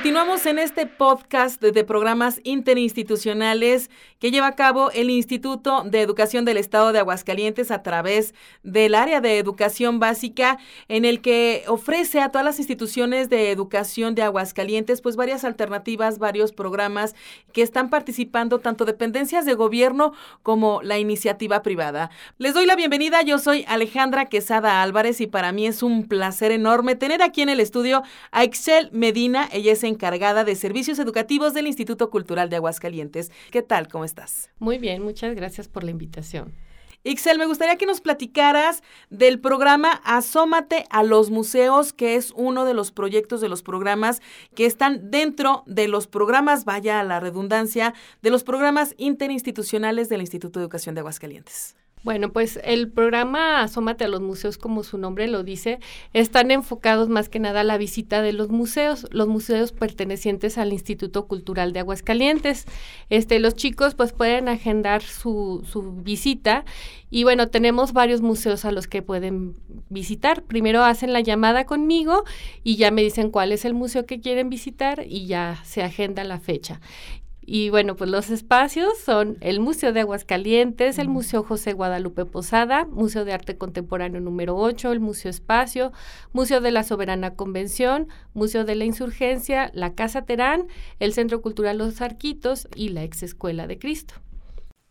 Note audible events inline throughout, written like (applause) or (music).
Continuamos en este podcast de, programas interinstitucionales que lleva a cabo el Instituto de Educación del Estado de Aguascalientes a través del área de educación básica en el que ofrece a todas las instituciones de educación de Aguascalientes pues varias alternativas, varios programas que están participando tanto dependencias de gobierno como la iniciativa privada. Les doy la bienvenida, yo soy Alejandra Quesada Álvarez y para mí es un placer enorme tener aquí en el estudio a Excel Medina, ella es encargada de servicios educativos del Instituto Cultural de Aguascalientes. ¿Qué tal? ¿Cómo estás? Muy bien, muchas gracias por la invitación. Ixel, me gustaría que nos platicaras del programa Asómate a los museos, que es uno de los proyectos de los programas que están dentro de los programas, vaya a la redundancia, de los programas interinstitucionales del Instituto de Educación de Aguascalientes. Bueno, pues el programa Asómate a los museos, como su nombre lo dice, están enfocados más que nada a la visita de los museos, los museos pertenecientes al Instituto Cultural de Aguascalientes. Este, los chicos pues pueden agendar su, su visita y bueno, tenemos varios museos a los que pueden visitar. Primero hacen la llamada conmigo y ya me dicen cuál es el museo que quieren visitar y ya se agenda la fecha. Y bueno, pues los espacios son el Museo de Aguascalientes, el Museo José Guadalupe Posada, Museo de Arte Contemporáneo número 8, el Museo Espacio, Museo de la Soberana Convención, Museo de la Insurgencia, la Casa Terán, el Centro Cultural Los Arquitos y la Ex Escuela de Cristo.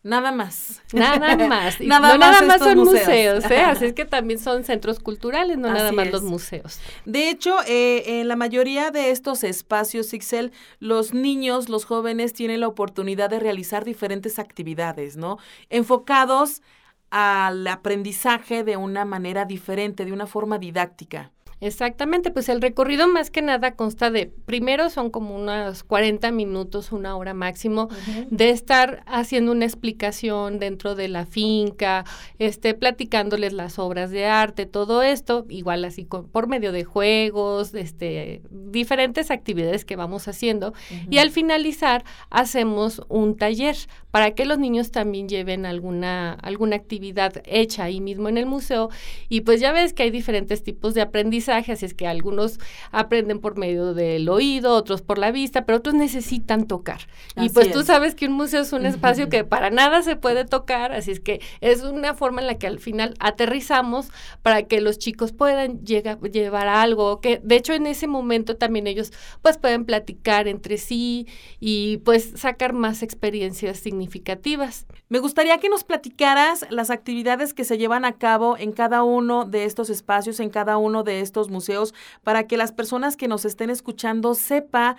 Nada más. (laughs) Nada más. nada no nada más son museos, ¿eh? (laughs) así es que también son centros culturales, no nada más los museos. De hecho, eh, en la mayoría de estos espacios, Ixel, los niños, los jóvenes tienen la oportunidad de realizar diferentes actividades, ¿no? Enfocados al aprendizaje de una manera diferente, de una forma didáctica. Exactamente, pues el recorrido más que nada consta de, primero son como unos 40 minutos, una hora máximo, de estar haciendo una explicación dentro de la finca, este, platicándoles las obras de arte, todo esto, igual así por medio de juegos, este, diferentes actividades que vamos haciendo. Y al finalizar hacemos un taller para que los niños también lleven alguna, alguna actividad hecha ahí mismo en el museo. Y pues ya ves que hay diferentes tipos de aprendizaje así es que algunos aprenden por medio del oído, otros por la vista, pero otros necesitan tocar. y pues tú sabes que un museo es un espacio que para nada se puede tocar, así es que es una forma en la que al final aterrizamos para que los chicos puedan llevar algo, que de hecho en ese momento también ellos pues pueden platicar entre sí y pues sacar más experiencias significativas. Me gustaría que nos platicaras las actividades que se llevan a cabo en cada uno de estos espacios, en cada uno de estos museos para que las personas que nos estén escuchando sepa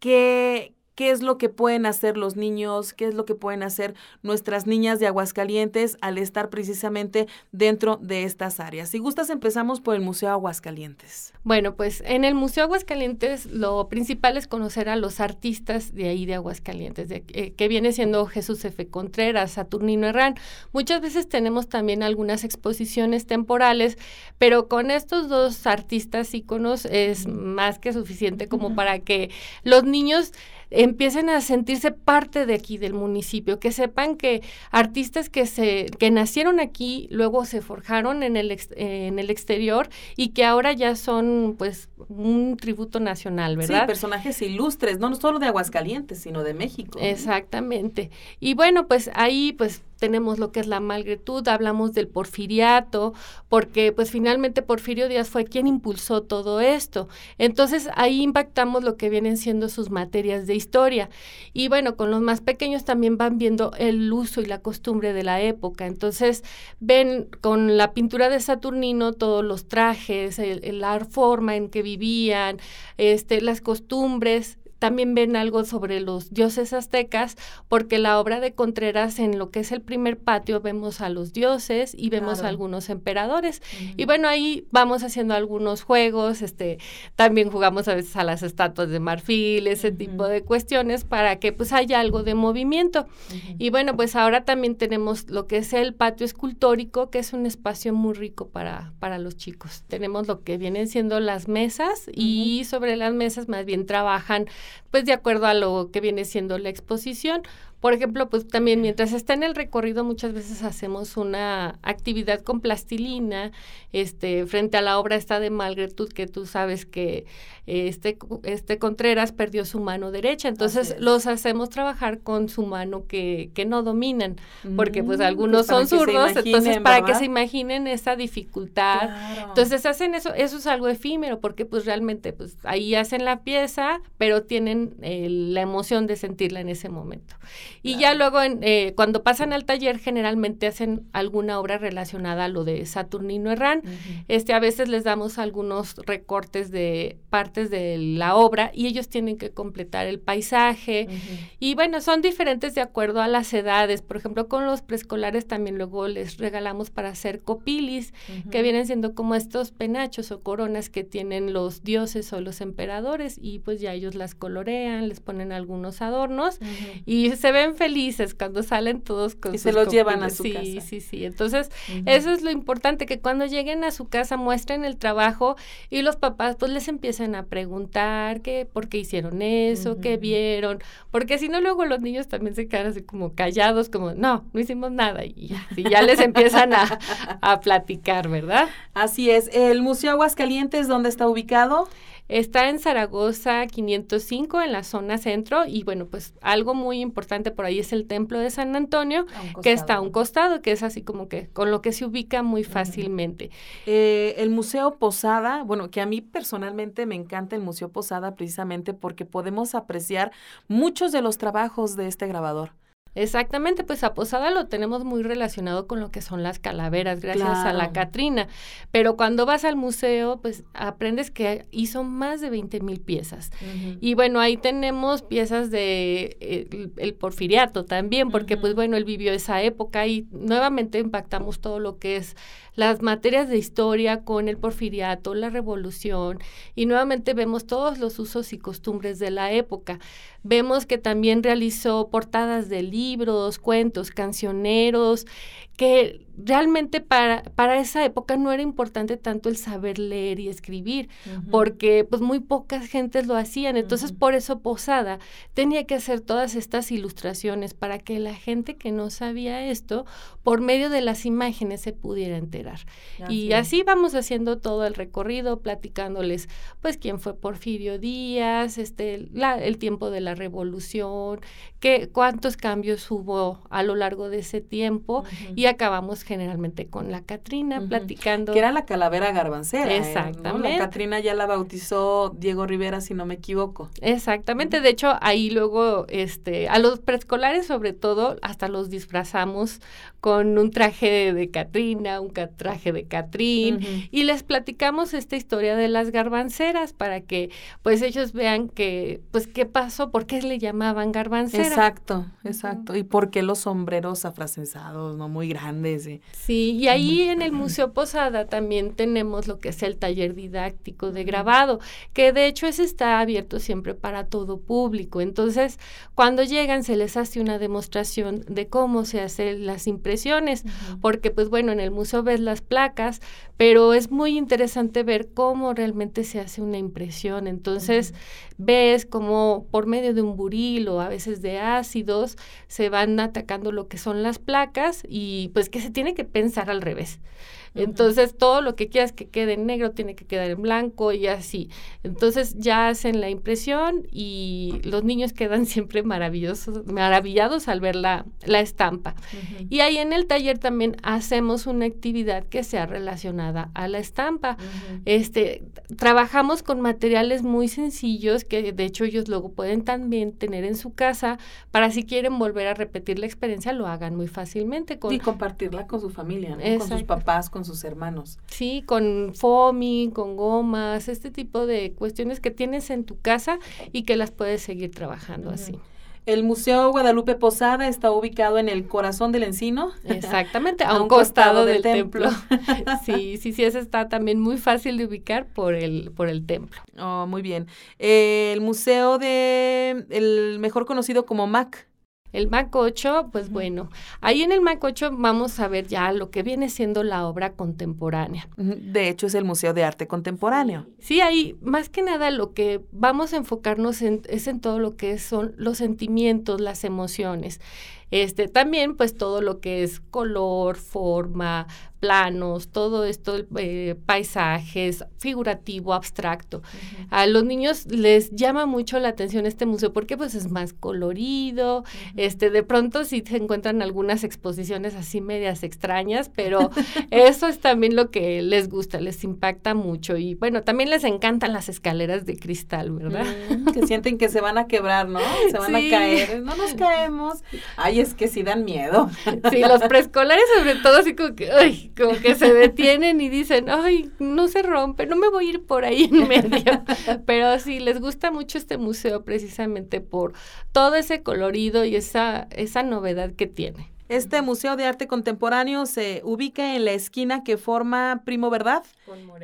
que, qué es lo que pueden hacer los niños, qué es lo que pueden hacer nuestras niñas de Aguascalientes al estar precisamente dentro de estas áreas. Si gustas, empezamos por el Museo Aguascalientes. Bueno, pues en el Museo Aguascalientes lo principal es conocer a los artistas de ahí de Aguascalientes, de, eh, que viene siendo Jesús F. Contreras, Saturnino Herrán. Muchas veces tenemos también algunas exposiciones temporales, pero con estos dos artistas íconos es más que suficiente como para que los niños empiecen a sentirse parte de aquí del municipio, que sepan que artistas que se que nacieron aquí, luego se forjaron en el en el exterior y que ahora ya son pues un tributo nacional, ¿verdad? Sí, personajes ilustres, no solo de Aguascalientes, sino de México. Exactamente. Y bueno, pues ahí pues tenemos lo que es la malgretud, hablamos del porfiriato, porque pues finalmente Porfirio Díaz fue quien impulsó todo esto. Entonces ahí impactamos lo que vienen siendo sus materias de historia. Y bueno, con los más pequeños también van viendo el uso y la costumbre de la época. Entonces ven con la pintura de Saturnino todos los trajes, la forma en que vivían, este, las costumbres, también ven algo sobre los dioses aztecas, porque la obra de Contreras en lo que es el primer patio vemos a los dioses y vemos a algunos emperadores. Y bueno, ahí vamos haciendo algunos juegos, este, también jugamos a veces a las estatuas de marfil, ese tipo de cuestiones para que pues haya algo de movimiento. Y bueno, pues ahora también tenemos lo que es el patio escultórico, que es un espacio muy rico para, para los chicos. Tenemos lo que vienen siendo las mesas y sobre las mesas más bien trabajan pues de acuerdo a lo que viene siendo la exposición, Por ejemplo, pues también mientras está en el recorrido muchas veces hacemos una actividad con plastilina, este, frente a la obra está de Malgretud, que tú sabes que este, este Contreras perdió su mano derecha, entonces los hacemos trabajar con su mano que, que no dominan, porque pues mm, algunos pues, son zurdos, entonces para que se imaginen esa dificultad. Entonces hacen eso, eso es algo efímero, porque pues realmente pues ahí hacen la pieza, pero tienen eh, la emoción de sentirla en ese momento. Y ya luego eh, cuando pasan al taller generalmente hacen alguna obra relacionada a lo de Saturnino Herrán. Este a veces les damos algunos recortes de partes de la obra y ellos tienen que completar el paisaje. Y bueno, son diferentes de acuerdo a las edades. Por ejemplo, con los preescolares también luego les regalamos para hacer copilis, que vienen siendo como estos penachos o coronas que tienen los dioses o los emperadores y pues ya ellos las colorean, les ponen algunos adornos y se ven felices cuando salen todos con y se los llevan a su sí, casa. Sí, sí, sí. Entonces, eso es lo importante, que cuando lleguen a su casa muestren el trabajo y los papás pues les empiezan a preguntar qué, por qué hicieron eso, qué vieron, porque si no luego los niños también se quedan así como callados, como, no, no hicimos nada y ya, y ya les empiezan a, a platicar, ¿verdad? Así es. ¿El Museo Aguascalientes dónde está ubicado? Está en Zaragoza 505 en la zona centro y bueno, pues algo muy importante por ahí es el templo de San Antonio, que está a un costado, que es así como que con lo que se ubica muy fácilmente. Eh, el Museo Posada, bueno, que a mí personalmente me encanta el Museo Posada precisamente porque podemos apreciar muchos de los trabajos de este grabador. Exactamente, pues a Posada lo tenemos muy relacionado con lo que son las calaveras, gracias a la Catrina. Pero cuando vas al museo, pues aprendes que hizo más de 20 mil piezas. Y bueno, ahí tenemos piezas de eh, el, porfiriato también, porque pues bueno, él vivió esa época y nuevamente impactamos todo lo que es las materias de historia con el porfiriato, la revolución, y nuevamente vemos todos los usos y costumbres de la época. Vemos que también realizó portadas de libros, cuentos, cancioneros, que realmente para, para esa época no era importante tanto el saber leer y escribir, porque pues muy pocas gentes lo hacían. Entonces, por eso Posada tenía que hacer todas estas ilustraciones para que la gente que no sabía esto, por medio de las imágenes se pudiera enterar. y así vamos haciendo todo el recorrido, platicándoles pues quién fue Porfirio Díaz, este, la, el tiempo de la revolución, qué, cuántos cambios hubo a lo largo de ese tiempo y acabamos generalmente con la Catrina platicando. Que era la calavera garbancera. ¿eh? Exactamente. La Catrina ya la bautizó Diego Rivera, si no me equivoco. Exactamente. De hecho, ahí luego, este, a los preescolares sobre todo, hasta los disfrazamos con un traje de Catrina, un traje de Catrín, y les platicamos esta historia de las garbanceras para que pues ellos vean que, pues, qué pasó, por qué le llamaban garbancera. Exacto, exacto. Y por qué los sombreros afracesados, ¿no? Muy grandes. Sí, y ahí en el Museo Posada también tenemos lo que es el taller didáctico de grabado, que de hecho ese está abierto siempre para todo público. Entonces, cuando llegan se les hace una demostración de cómo se hacen las impresiones, porque pues bueno, en el museo ves las placas, pero es muy interesante ver cómo realmente se hace una impresión. Entonces, ves cómo por medio de un buril o a veces de ácidos se van atacando lo que son las placas y pues que se tiene que pensar al revés. Entonces, todo lo que quieras que quede en negro tiene que quedar en blanco y así. Entonces, ya hacen la impresión y los niños quedan (laughs) siempre maravillosos, maravillados al ver la, estampa. Y ahí en el taller también hacemos una actividad que sea relacionada a la estampa. Este, trabajamos con materiales muy sencillos que de hecho ellos luego pueden también tener en su casa para si quieren volver a repetir la experiencia lo hagan muy fácilmente. Con, y compartirla con su familia, con sus papás, con sus hermanos. Sí, con foamy, con gomas, este tipo de cuestiones que tienes en tu casa y que las puedes seguir trabajando así. El Museo Guadalupe Posada está ubicado en el corazón del encino. Exactamente, (laughs) a, un costado, del, templo. (laughs) sí, sí, sí, ese está también muy fácil de ubicar por el, por el templo. Oh, muy bien. el museo de, el mejor conocido como MAC. El MAC 8, pues bueno, ahí en el MAC 8 vamos a ver ya lo que viene siendo la obra contemporánea. De hecho, es el Museo de Arte Contemporáneo. Sí, ahí más que nada lo que vamos a enfocarnos en, es en todo lo que son los sentimientos, las emociones. Este, también pues todo lo que es color, forma, planos, todo esto, eh, paisajes, figurativo, abstracto. A los niños les llama mucho la atención este museo porque pues es más colorido, este, de pronto sí se encuentran algunas exposiciones así medias extrañas, pero (laughs) eso es también lo que les gusta, les impacta mucho y bueno, también les encantan las escaleras de cristal, ¿verdad? Mm, que sienten que se van a quebrar, ¿no? Se van a caer, no nos caemos. (laughs) Ay, es que sí dan miedo. Sí, los preescolares sobre todo así como que, ay, como que se detienen y dicen, ay, no se rompe, no me voy a ir por ahí en medio. (laughs) Pero sí, les gusta mucho este museo precisamente por todo ese colorido y esa, esa novedad que tiene. Este Museo de Arte Contemporáneo se ubica en la esquina que forma Primo Verdad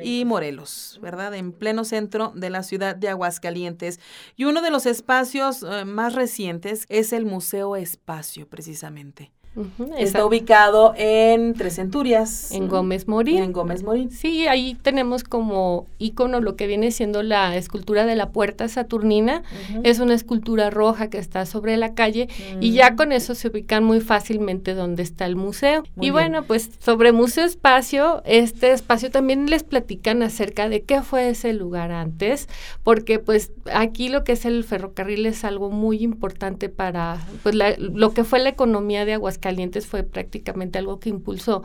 y Morelos, ¿verdad? En pleno centro de la ciudad de Aguascalientes. Y uno de los espacios eh, más recientes es el Museo Espacio, precisamente. Está ubicado en Tres Centurias. En Gómez Morín. En Gómez Morín. Sí, ahí tenemos como icono lo que viene siendo la escultura de la puerta saturnina. Es una escultura roja que está sobre la calle y ya con eso se ubican muy fácilmente donde está el museo. y bueno, pues sobre Museo Espacio, este espacio también les platican acerca de qué fue ese lugar antes, porque pues aquí lo que es el ferrocarril es algo muy importante para pues lo que fue la economía de Aguascalientes Calientes fue prácticamente algo que impulsó.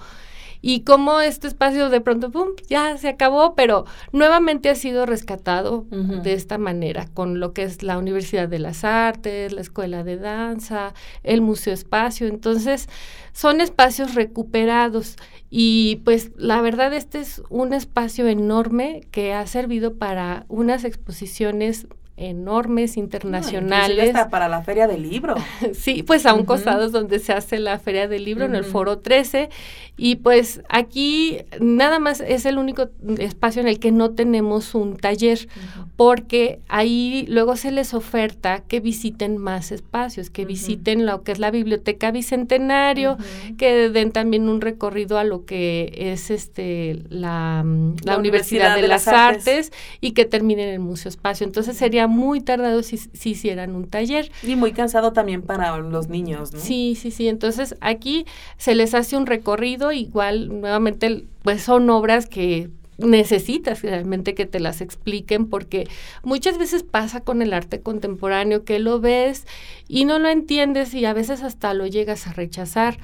Y como este espacio de pronto, ¡pum!, ya se acabó, pero nuevamente ha sido rescatado de esta manera, con lo que es la Universidad de las Artes, la Escuela de Danza, el Museo Espacio. Entonces, son espacios recuperados y pues la verdad este es un espacio enorme que ha servido para unas exposiciones enormes internacionales. hasta para la Feria del Libro. (laughs) sí, pues a un costado donde se hace la Feria del Libro, en el Foro 13. Y pues aquí nada más es el único espacio en el que no tenemos un taller, porque ahí luego se les oferta que visiten más espacios, que visiten lo que es la Biblioteca Bicentenario, que den también un recorrido a lo que es este la, la, Universidad, de, las, Artes. y que terminen en el Museo Espacio. Entonces sería muy tardado si, si hicieran un taller. Y muy cansado también para los niños, ¿no? Sí, sí, sí. Entonces aquí se les hace un recorrido, igual nuevamente pues son obras que necesitas realmente que te las expliquen porque muchas veces pasa con el arte contemporáneo que lo ves y no lo entiendes y a veces hasta lo llegas a rechazar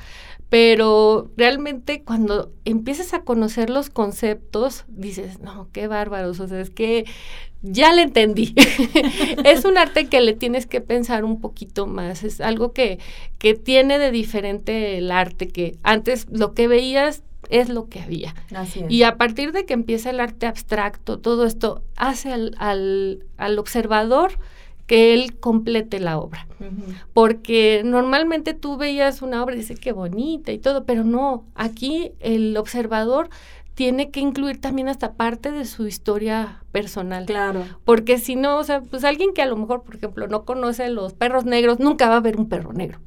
pero realmente cuando empiezas a conocer los conceptos, dices, no, qué bárbaros, o sea, es que ya le entendí. (laughs) es un arte que le tienes que pensar un poquito más, es algo que, que tiene de diferente el arte, que antes lo que veías es lo que había. Y a partir de que empieza el arte abstracto, todo esto hace al, al, al observador que él complete la obra. Porque normalmente tú veías una obra y dices, qué bonita y todo, pero no, aquí el observador tiene que incluir también hasta parte de su historia personal. Claro. Porque si no, o sea, pues alguien que a lo mejor, por ejemplo, no conoce los perros negros, nunca va a ver un perro negro.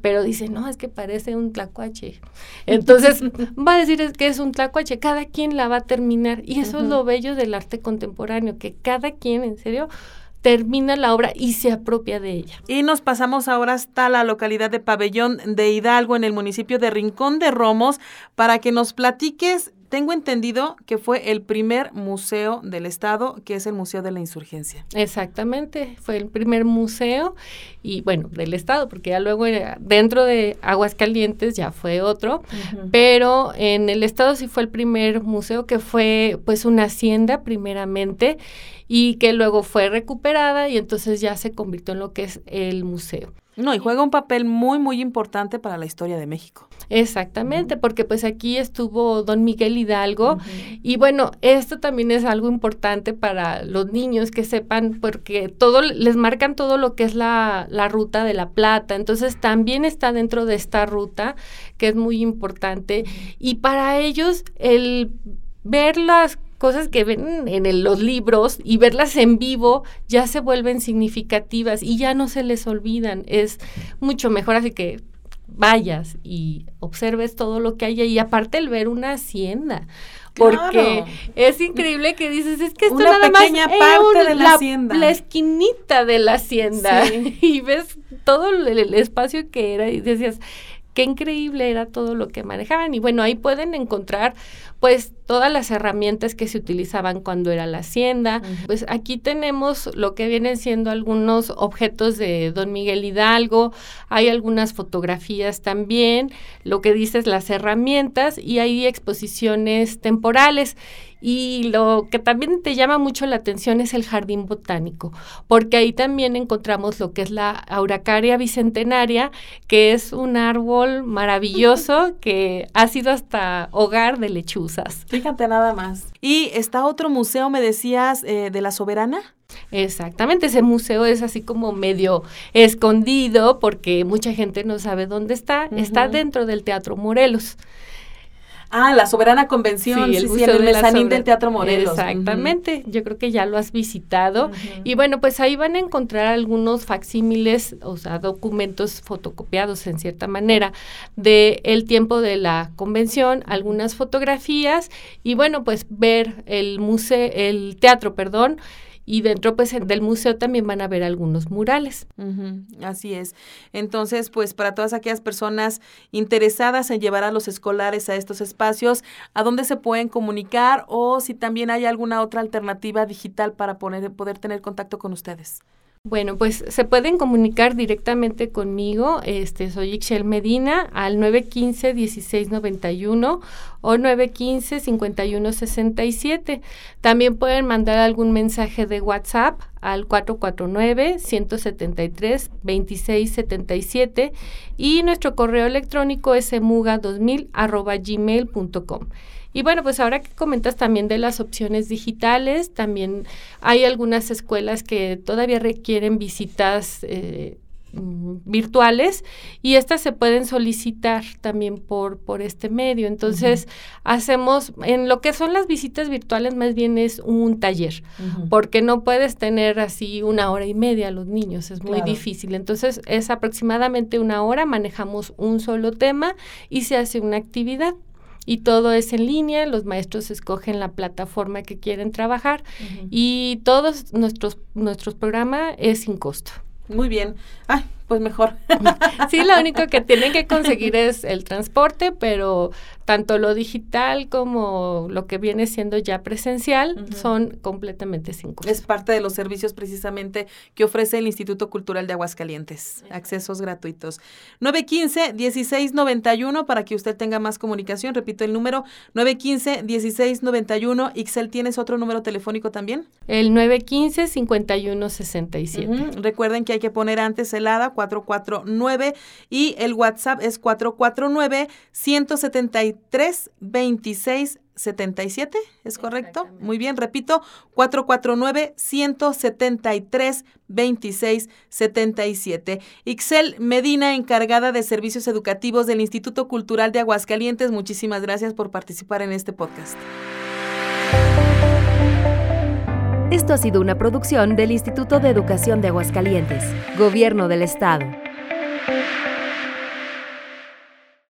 Pero dice, no, es que parece un tlacuache. Entonces, (laughs) va a decir que es un tlacuache. Cada quien la va a terminar. Y eso es lo bello del arte contemporáneo, que cada quien, en serio, termina la obra y se apropia de ella. Y nos pasamos ahora hasta la localidad de Pabellón de Hidalgo, en el municipio de Rincón de Romos, para que nos platiques. Tengo entendido que fue el primer museo del estado, que es el Museo de la Insurgencia. Exactamente, fue el primer museo y bueno, del estado, porque ya luego eh, dentro de Aguascalientes ya fue otro, pero en el estado sí fue el primer museo que fue pues una hacienda primeramente y que luego fue recuperada y entonces ya se convirtió en lo que es el museo. No, y juega un papel muy, muy importante para la historia de México. Exactamente, porque pues aquí estuvo don Miguel Hidalgo. Y bueno, esto también es algo importante para los niños que sepan, porque todo les marcan todo lo que es la, la ruta de la plata, entonces también está dentro de esta ruta que es muy importante. Y para ellos el ver las cosas que ven en los libros y verlas en vivo ya se vuelven significativas y ya no se les olvidan. Es mucho mejor, así que vayas y observes todo lo que hay y aparte el ver una hacienda porque es increíble que dices, es que esto Una nada pequeña más parte de la, la, hacienda. la esquinita de la hacienda (laughs) y ves todo el, el espacio que era y decías, qué increíble era todo lo que manejaban. Y bueno, ahí pueden encontrar pues todas las herramientas que se utilizaban cuando era la hacienda. Pues aquí tenemos lo que vienen siendo algunos objetos de Don Miguel Hidalgo, hay algunas fotografías también, lo que dices las herramientas y hay exposiciones temporales. Y lo que también te llama mucho la atención es el jardín botánico, porque ahí también encontramos lo que es la Auracaria bicentenaria, que es un árbol maravilloso (laughs) que ha sido hasta hogar de lechuzas. Fíjate nada más. Y está otro museo, me decías, eh, de la soberana. Exactamente, ese museo es así como medio escondido porque mucha gente no sabe dónde está. Está dentro del Teatro Morelos. Ah, la Soberana Convención, sí, el, sí, sí, el mezanín del Teatro Morelos. Exactamente, uh -huh. yo creo que ya lo has visitado. Uh -huh. Y bueno, pues ahí van a encontrar algunos facsímiles, o sea, documentos fotocopiados en cierta manera de el tiempo de la convención, algunas fotografías y bueno, pues ver el museo, el teatro, perdón, y dentro pues del museo también van a ver algunos murales. Uh -huh, así es. Entonces, pues para todas aquellas personas interesadas en llevar a los escolares a estos espacios, ¿a dónde se pueden comunicar o si también hay alguna otra alternativa digital para poner, poder tener contacto con ustedes? Bueno, pues se pueden comunicar directamente conmigo. Este, soy Ixchel Medina al 915-1691 o 915-5167. También pueden mandar algún mensaje de WhatsApp al 449-173-2677 y nuestro correo electrónico es emuga2000 arroba gmail.com. Y bueno, pues ahora que comentas también de las opciones digitales, también hay algunas escuelas que todavía requieren visitas eh, virtuales y estas se pueden solicitar también por, por este medio. Entonces, uh -huh. hacemos, en lo que son las visitas virtuales, más bien es un taller, uh -huh. porque no puedes tener así una hora y media a los niños, es claro. muy difícil. Entonces, es aproximadamente una hora, manejamos un solo tema y se hace una actividad y todo es en línea, los maestros escogen la plataforma que quieren trabajar uh -huh. y todos nuestros, nuestros programas es sin costo. Muy bien. Pues mejor. (laughs) sí, lo único que tienen que conseguir es el transporte, pero tanto lo digital como lo que viene siendo ya presencial uh -huh. son completamente sin costo. Es parte de los servicios precisamente que ofrece el Instituto Cultural de Aguascalientes. Accesos gratuitos. 915-1691 para que usted tenga más comunicación. Repito el número 915-1691. Ixel, ¿tienes otro número telefónico también? El 915-5167. Uh -huh. Recuerden que hay que poner antes el ADA 449 y el WhatsApp es 449 173 26 77, ¿es correcto? Muy bien, repito, 449-173-2677. Ixel Medina, encargada de servicios educativos del Instituto Cultural de Aguascalientes, muchísimas gracias por participar en este podcast. Esto ha sido una producción del Instituto de Educación de Aguascalientes, Gobierno del Estado.